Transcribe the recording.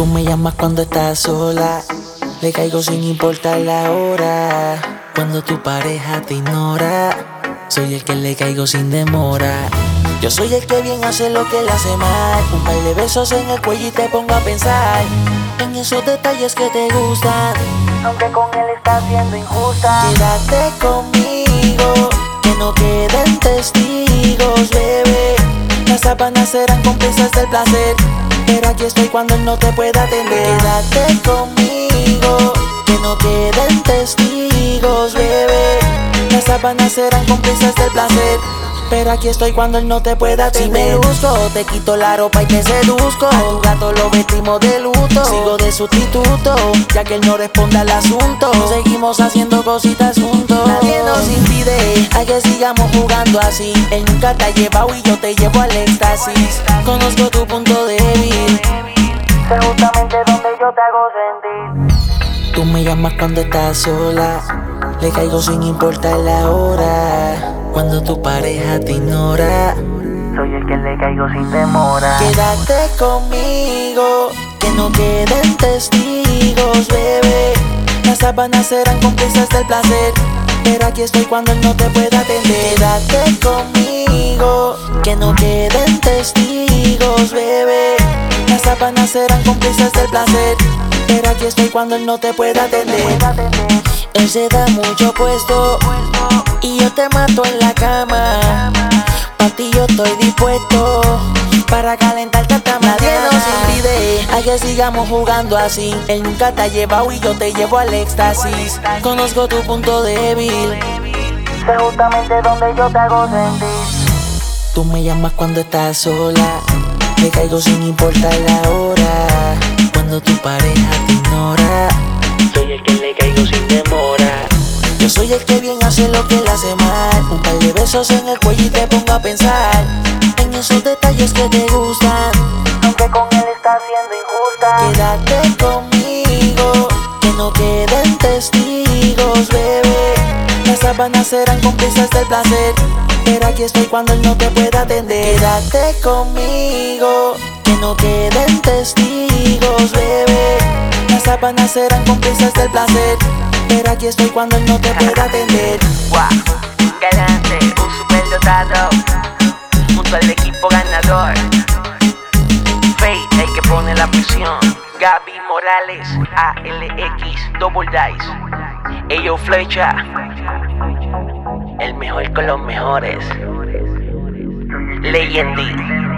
Tú me llamas cuando estás sola. Le caigo sin importar la hora. Cuando tu pareja te ignora. Soy el que le caigo sin demora. Yo soy el que bien hace lo que le hace mal. Un par de besos en el cuello y te pongo a pensar en esos detalles que te gustan. Aunque con él estás siendo injusta. Quédate conmigo, que no queden testigos, bebé. Las sábanas serán cómplices del placer. Pero aquí estoy cuando él no te pueda atender. Quédate conmigo, que no queden testigos, bebé. Las sábanas serán cómplices del placer. Pero aquí estoy cuando él no te pueda atender. Si me busco, te quito la ropa y te seduzco. A tu gato lo vestimos de luto. Sigo de sustituto, ya que él no responde al asunto. Seguimos haciendo cositas juntos. Nadie nos impide a que sigamos jugando así. Él nunca te ha llevado y yo te llevo al éxtasis. Conozco tu punto débil. Me llamas cuando estás sola. Le caigo sin importar la hora. Cuando tu pareja te ignora. Soy el que le caigo sin demora. Quédate conmigo, que no queden testigos, bebé. Las sábanas serán cómplices del placer. Pero aquí estoy cuando él no te pueda atender. Quédate conmigo, que no queden testigos, bebé. Las sábanas serán cómplices del placer. Pero aquí estoy cuando él no te pueda atender. Él se da mucho puesto y yo te mato en la cama. Pa' ti yo estoy dispuesto para calentarte hasta Nadie nos a que sigamos jugando así. Él nunca te ha llevado y yo te llevo al éxtasis. Conozco tu punto débil. Sé justamente donde yo te hago sentir. Tú me llamas cuando estás sola. Le caigo sin importar la hora. Cuando tu pareja te ignora. Soy el que le caigo sin demora. Yo soy el que bien hace lo que le hace mal. Un par de besos en el cuello y te pongo a pensar en esos detalles que te gustan. Aunque con él estás siendo injusta. Quédate conmigo, que no queden testigos, bebé. Las sábanas serán cómplices del placer. Pero aquí estoy cuando él no te pueda atender. Quédate conmigo, que no queden testigos, bebé. Las sábanas serán cómplices del placer. Pero aquí estoy cuando no te pueda atender. Wow, galante, un superdotado. Junto al equipo ganador. Fate, el que pone la presión. Gaby Morales, ALX, Double Dice. Ello Flecha. El mejor con los mejores. Leyendy.